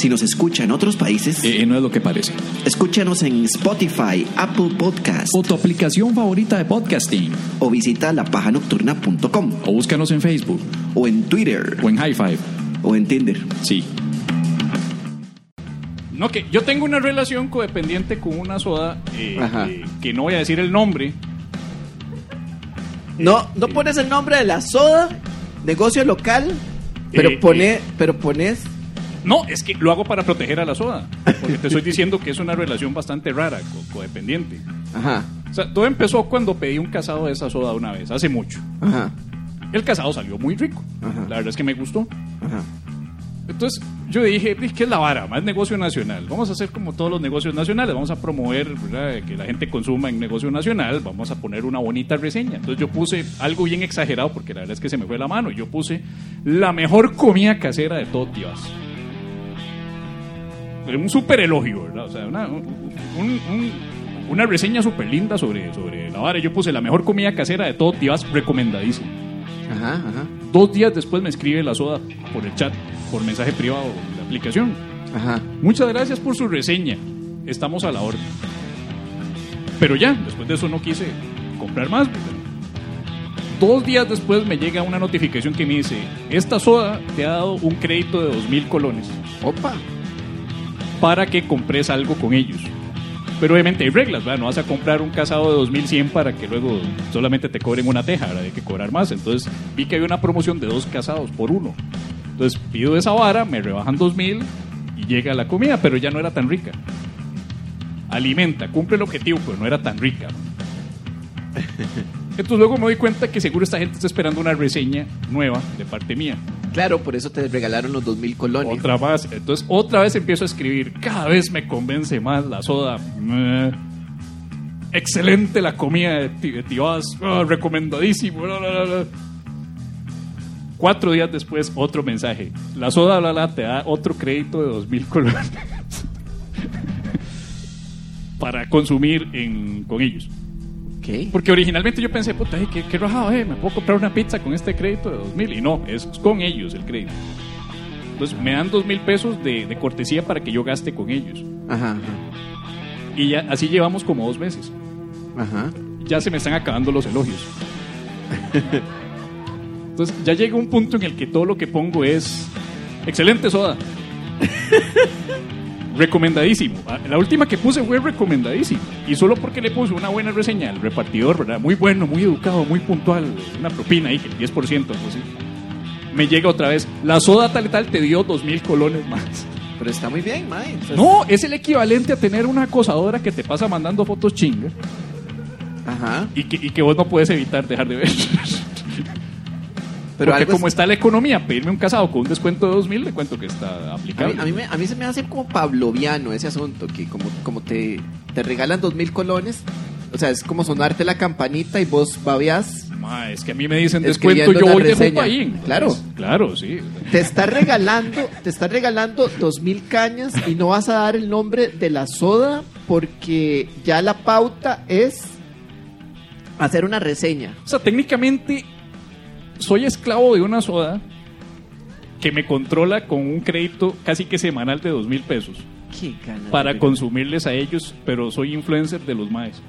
Si nos escucha en otros países, Eh, no es lo que parece. escúchanos en Spotify, Apple Podcast O tu aplicación favorita de podcasting. o visita lapajanocturna.com O búscanos en Facebook. o en Twitter O en High Five. o en Tinder. Sí. No, que yo tengo una relación codependiente con una soda eh, Ajá. eh, que no voy a decir el nombre. No, no pones el nombre de la soda, negocio local, pero Eh, pone, eh. pero pones No, es que lo hago para proteger a la soda. Porque te estoy diciendo que es una relación bastante rara, co- codependiente. Ajá, O sea, todo empezó cuando pedí un casado de esa soda una vez, hace mucho. ajá, El casado salió muy rico. Ajá. La verdad es que me gustó. ajá. Entonces yo dije, "Pues, ¿qué es la vara? Más negocio nacional. Vamos a hacer como todos los negocios nacionales. Vamos a promover ¿verdad? que la gente consuma en negocio nacional. Vamos a poner una bonita reseña. Entonces yo puse algo bien exagerado porque la verdad es que se me fue la mano. Yo puse la mejor comida casera de todo Tibás. Un súper elogio, ¿verdad? O sea, una, un- un- una reseña súper linda sobre, sobre la vara. Yo puse la mejor comida casera de todo Tibás, recomendadísimo. Ajá, ajá, Dos días después me escribe la soda por el chat, por mensaje privado de la aplicación. ajá. Muchas gracias por su reseña. Estamos a la orden. Pero ya, después de eso no quise comprar más. Dos días después me llega una notificación que me dice, esta soda te ha dado un crédito de dos mil colones Opa. Para que compres algo con ellos. Pero obviamente hay reglas, ¿verdad? No vas a comprar un casado de 2100 para que luego solamente te cobren una teja, ¿verdad? Hay que cobrar más. Entonces vi que había una promoción de dos casados por uno. Entonces pido esa vara, me rebajan 2000 y llega la comida, pero ya no era tan rica. Alimenta, cumple el objetivo, pero no era tan rica. Entonces luego me doy cuenta que seguro esta gente está esperando una reseña nueva de parte mía. Claro, por eso te regalaron los dos mil colones. Otra más. Entonces, otra vez empiezo a escribir. Cada vez me convence más la soda. Meh. Excelente la comida de Ti- de Tibás. Ah, recomendadísimo. Cuatro días después, otro mensaje. La soda la, la, te da otro crédito de dos mil colones para consumir con ellos. Ok. Porque originalmente yo pensé, puta, ay, qué, qué rajado, eh, me puedo comprar una pizza con este crédito de dos mil. Y no, es con ellos el crédito. Entonces me dan dos mil pesos de, de cortesía para que yo gaste con ellos. Ajá, Y ya así llevamos como dos meses. ajá, ajá. Ya se me están acabando los elogios. Entonces ya llega un punto en el que todo lo que pongo es excelente soda. recomendadísimo. Ah, La última que puse fue recomendadísimo. Y solo porque le puse una buena reseña al repartidor, ¿verdad? Muy bueno, muy educado, muy puntual. Una propina ahí, el 10%, algo así. Me llega otra vez. La soda tal y tal te dio dos mil colones más. Pero está muy bien, Mae. Entonces- No, es el equivalente a tener una acosadora que te pasa mandando fotos chingas Ajá. y que, y que vos no puedes evitar dejar de ver. Pero Porque como es- está la economía, pedirme un casado con un descuento de 2000, le cuento que está a mí, a, mí me, a mí se me hace como pavloviano ese asunto, que como, como te, te regalan dos mil colones, o sea, es como sonarte la campanita y vos babeás. Ma, es que a mí me dicen descuento, yo voy de reseña. ahí. Claro. Claro, sí. Te está regalando, te está regalando dos mil cañas y no vas a dar el nombre de la soda porque ya la pauta es hacer una reseña. O sea, técnicamente soy esclavo de una soda que me controla con un crédito casi que semanal de dos mil pesos Qué para consumirles a ellos, pero soy influencer de los maes.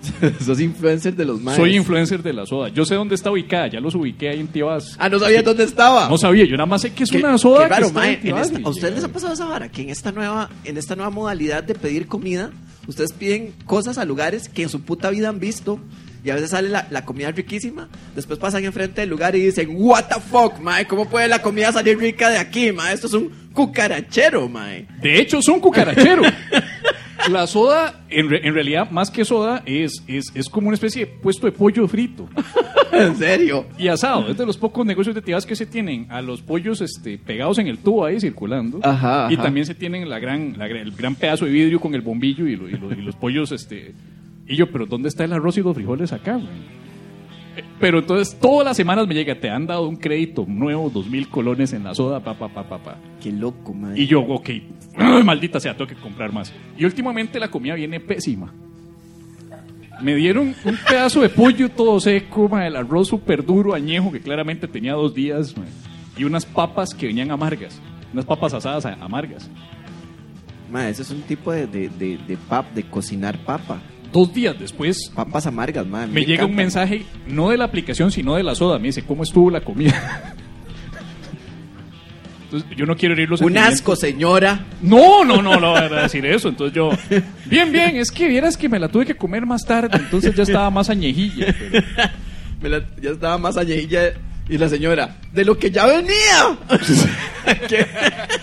Sos influencer de los maes. Soy influencer de la soda. Yo sé dónde está ubicada, ya los ubiqué ahí en Tibás. Ah, no sabía dónde estaba. No sabía, yo nada más sé que es Qué- una soda qué raro, que está mae, en en Tibás. esta- ¿A ustedes les ha pasado esa vara? Que en esta nueva, en esta nueva modalidad de pedir comida, ustedes piden cosas a lugares que en su puta vida han visto. Y a veces sale la, la comida riquísima. Después pasan enfrente del lugar y dicen, What the fuck, mae, ¿cómo puede la comida salir rica de aquí, mae? Esto es un cucarachero, mae. De hecho, son cucaracheros. La soda, en, re- en realidad, más que soda, es, es, es como una especie de puesto de pollo frito en serio. y asado. Es de los pocos negocios de tibas que se tienen a los pollos este, pegados en el tubo ahí circulando. Ajá, Y también se tienen la gran, la el gran pedazo de vidrio con el bombillo y, lo- y lo- y los pollos. este Y yo, pero ¿dónde está el arroz y los frijoles acá, güey? Pero entonces todas las semanas me llega, te han dado un crédito nuevo, dos mil colones en la soda, pa, pa, pa, pa, pa. Qué loco, man. Y yo, ok, maldita sea, tengo que comprar más. Y últimamente la comida viene pésima. Me dieron un pedazo de pollo todo seco, el arroz súper duro, añejo, que claramente tenía dos días, y unas papas que venían amargas, unas papas asadas amargas. Ma, ese es un tipo de, de, de, de pap, de cocinar papa. Dos días después Papas amargas, man. me llega un mensaje, no de la aplicación, sino de la soda. Me dice, ¿cómo estuvo la comida? Entonces, yo no quiero herir los Un asco, señora. No, no, no, no voy a decir eso. Entonces yo, bien, bien, es que vieras que me la tuve que comer más tarde, entonces ya estaba más añejilla. pero- Me la- ya estaba más añejilla. Y la señora, de lo que ya venía.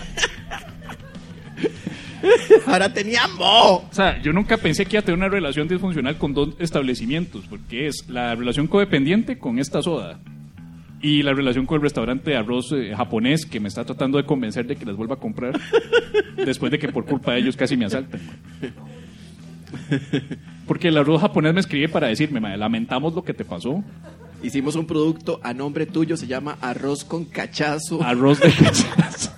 Ahora tenía mo. O sea, yo nunca pensé que iba a tener una relación disfuncional con dos establecimientos, porque es la relación codependiente con esta soda y la relación con el restaurante de arroz eh, japonés que me está tratando de convencer de que las vuelva a comprar después de que por culpa de ellos casi me asaltan. Porque el arroz japonés me escribe para decirme, "Mae, lamentamos lo que te pasó. Hicimos un producto a nombre tuyo, se llama arroz con cachazo. Arroz de cachazo.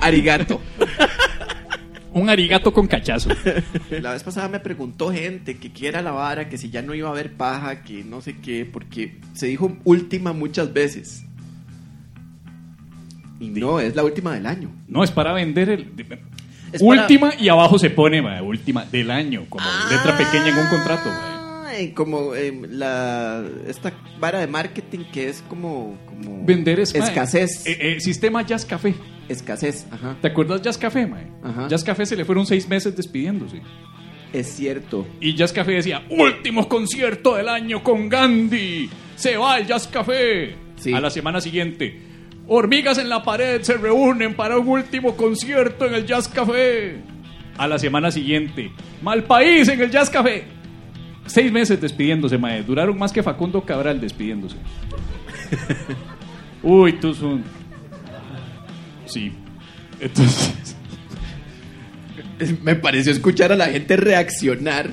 Arigato. Un arigato con cachazo. La vez pasada me preguntó gente que quiera la vara, que si ya no iba a haber paja, que no sé qué, porque se dijo última muchas veces. Y no, es la última del año. No, es para vender el... Es para- última y abajo se pone, última del año, como letra pequeña en un contrato. Ay, como em, la esta vara de marketing que es como, como Vender es... escasez. eh, eh, sistema Jazz Café. Escasez, ajá. ¿Te acuerdas Jazz Café, mae? Ajá. Jazz Café se le fueron seis meses despidiéndose. Es cierto. Y Jazz Café decía, último concierto del año con Gandhi. Se va el Jazz Café. Sí. A la semana siguiente, hormigas en la pared se reúnen para un último concierto en el Jazz Café. A la semana siguiente, mal país en el Jazz Café. Seis meses despidiéndose, mae. Duraron más que Facundo Cabral despidiéndose. Uy, tú son... Sí. Entonces... Me pareció escuchar a la gente reaccionar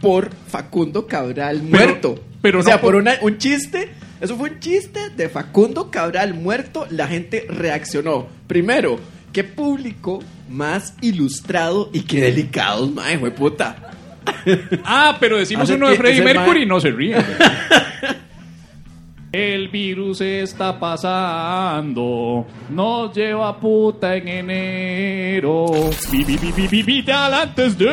por Facundo Cabral muerto. pero o sea, no por, por- una- un chiste. Eso fue un chiste de Facundo Cabral muerto. La gente reaccionó. Primero, qué público más ilustrado y qué delicados, mae, fue puta. Ah, pero decimos Hace uno de Freddie Mercury y no se ríe. El virus está pasando, nos lleva puta en enero. Vi, vi, vi, vi, vi, vital antes de.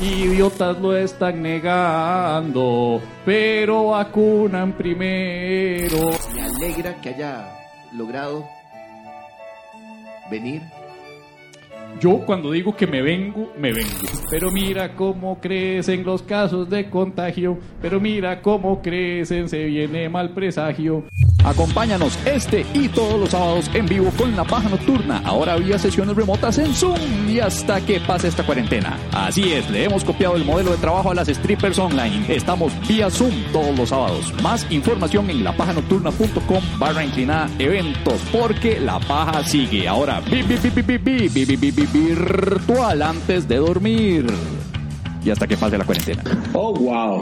Idiotas lo están negando, pero vacunan primero. Me alegra que haya logrado venir. Yo cuando digo que me vengo, me vengo. Pero mira cómo crecen los casos de contagio. Pero mira cómo crecen, se viene mal presagio. Acompáñanos este y todos los sábados en vivo con La Paja Nocturna, ahora vía sesiones remotas en Zoom y hasta que pase esta cuarentena. Así es, le hemos copiado el modelo de trabajo a las strippers online. Estamos vía Zoom todos los sábados. Más información en lapajanocturna.com barra inclinada eventos, porque La Paja sigue ahora virtual antes de dormir. Y hasta que pase la cuarentena. Oh, wow.